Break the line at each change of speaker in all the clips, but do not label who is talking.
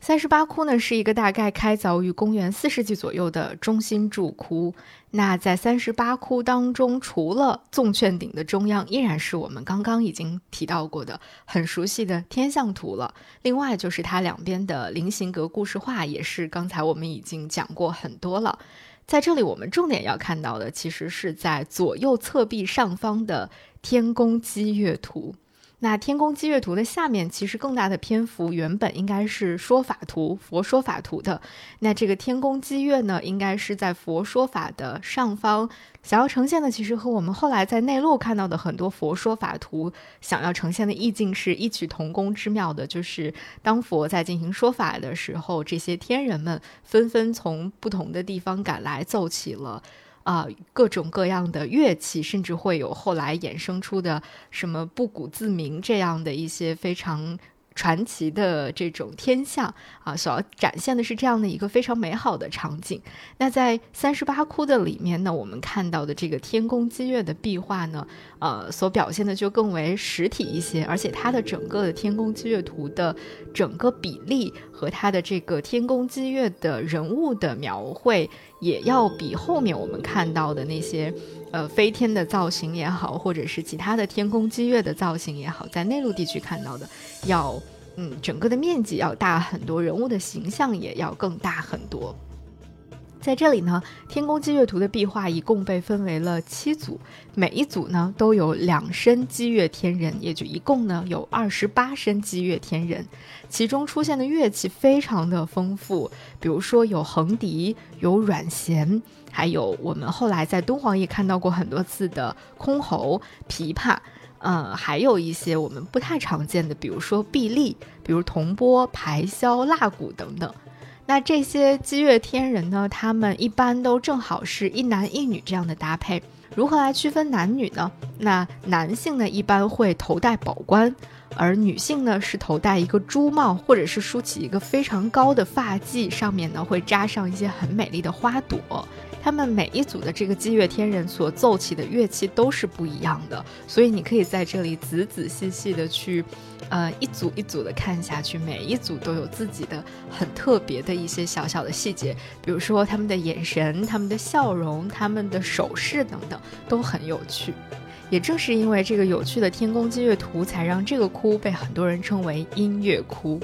三十八窟呢是一个大概开凿于公元四世纪左右的中心柱窟。那在三十八窟当中，除了纵券顶的中央，依然是我们刚刚已经提到过的很熟悉的天象图了。另外就是它两边的菱形格故事画，也是刚才我们已经讲过很多了。在这里，我们重点要看到的，其实是在左右侧壁上方的天宫积月图。那天宫积月图的下面，其实更大的篇幅原本应该是说法图、佛说法图的。那这个天宫积月呢，应该是在佛说法的上方，想要呈现的，其实和我们后来在内陆看到的很多佛说法图想要呈现的意境是异曲同工之妙的。就是当佛在进行说法的时候，这些天人们纷纷从不同的地方赶来，奏起了。啊，各种各样的乐器，甚至会有后来衍生出的什么不鼓自鸣这样的一些非常。传奇的这种天象啊，所要展现的是这样的一个非常美好的场景。那在三十八窟的里面呢，我们看到的这个天宫积月的壁画呢，呃，所表现的就更为实体一些，而且它的整个的天宫积月图的整个比例和它的这个天宫积月的人物的描绘，也要比后面我们看到的那些。呃，飞天的造型也好，或者是其他的天宫积月的造型也好，在内陆地区看到的，要嗯，整个的面积要大很多，人物的形象也要更大很多。在这里呢，天宫积月图的壁画一共被分为了七组，每一组呢都有两身积月天人，也就一共呢有二十八身积月天人。其中出现的乐器非常的丰富，比如说有横笛，有阮弦，还有我们后来在敦煌也看到过很多次的箜篌、琵琶，呃，还有一些我们不太常见的，比如说碧丽，比如铜钵、排箫、蜡鼓等等。那这些积月天人呢？他们一般都正好是一男一女这样的搭配。如何来区分男女呢？那男性呢，一般会头戴宝冠，而女性呢，是头戴一个珠帽，或者是梳起一个非常高的发髻，上面呢会扎上一些很美丽的花朵。他们每一组的这个积月天人所奏起的乐器都是不一样的，所以你可以在这里仔仔细细的去。呃，一组一组的看下去，每一组都有自己的很特别的一些小小的细节，比如说他们的眼神、他们的笑容、他们的手势等等，都很有趣。也正是因为这个有趣的天宫积月图，才让这个窟被很多人称为音乐窟。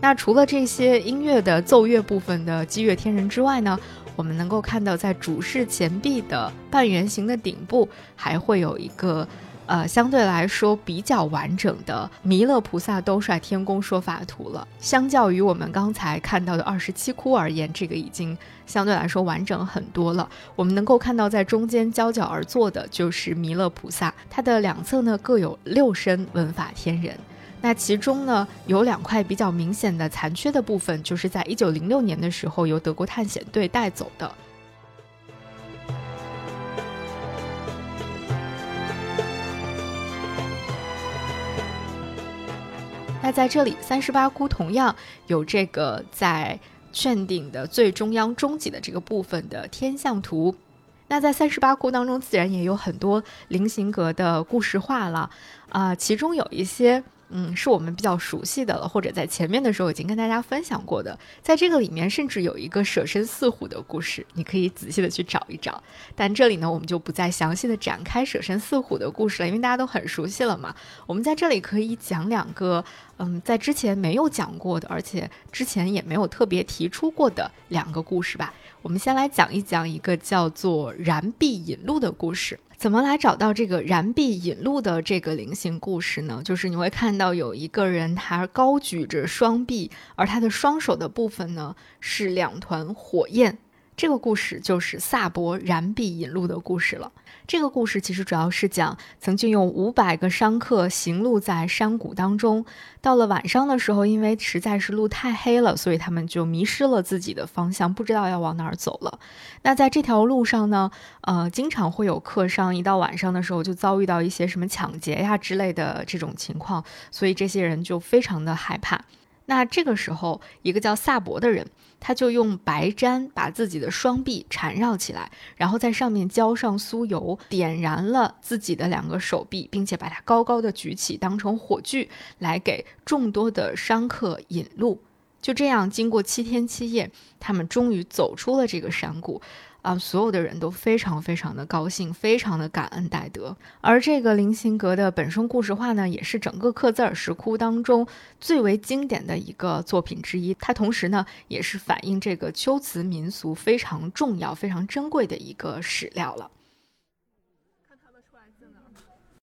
那除了这些音乐的奏乐部分的积月天人之外呢，我们能够看到在主室前壁的半圆形的顶部，还会有一个。呃，相对来说比较完整的弥勒菩萨兜率天宫说法图了。相较于我们刚才看到的二十七窟而言，这个已经相对来说完整很多了。我们能够看到，在中间交角而坐的就是弥勒菩萨，它的两侧呢各有六身文法天人。那其中呢有两块比较明显的残缺的部分，就是在一九零六年的时候由德国探险队带走的。那在这里，三十八窟同样有这个在券顶的最中央中脊的这个部分的天象图。那在三十八窟当中，自然也有很多菱形格的故事画了啊，其中有一些。嗯，是我们比较熟悉的了，或者在前面的时候已经跟大家分享过的。在这个里面，甚至有一个舍身饲虎的故事，你可以仔细的去找一找。但这里呢，我们就不再详细的展开舍身饲虎的故事了，因为大家都很熟悉了嘛。我们在这里可以讲两个，嗯，在之前没有讲过的，而且之前也没有特别提出过的两个故事吧。我们先来讲一讲一个叫做燃臂引路的故事。怎么来找到这个燃臂引路的这个菱形故事呢？就是你会看到有一个人，他高举着双臂，而他的双手的部分呢是两团火焰。这个故事就是萨博燃臂引路的故事了。这个故事其实主要是讲，曾经有五百个商客行路在山谷当中，到了晚上的时候，因为实在是路太黑了，所以他们就迷失了自己的方向，不知道要往哪儿走了。那在这条路上呢，呃，经常会有客商一到晚上的时候就遭遇到一些什么抢劫呀之类的这种情况，所以这些人就非常的害怕。那这个时候，一个叫萨博的人。他就用白毡把自己的双臂缠绕起来，然后在上面浇上酥油，点燃了自己的两个手臂，并且把它高高的举起，当成火炬，来给众多的商客引路。就这样，经过七天七夜，他们终于走出了这个山谷。啊，所有的人都非常非常的高兴，非常的感恩戴德。而这个林辛格的本身故事画呢，也是整个克孜尔石窟当中最为经典的一个作品之一。它同时呢，也是反映这个秋瓷民俗非常重要、非常珍贵的一个史料了。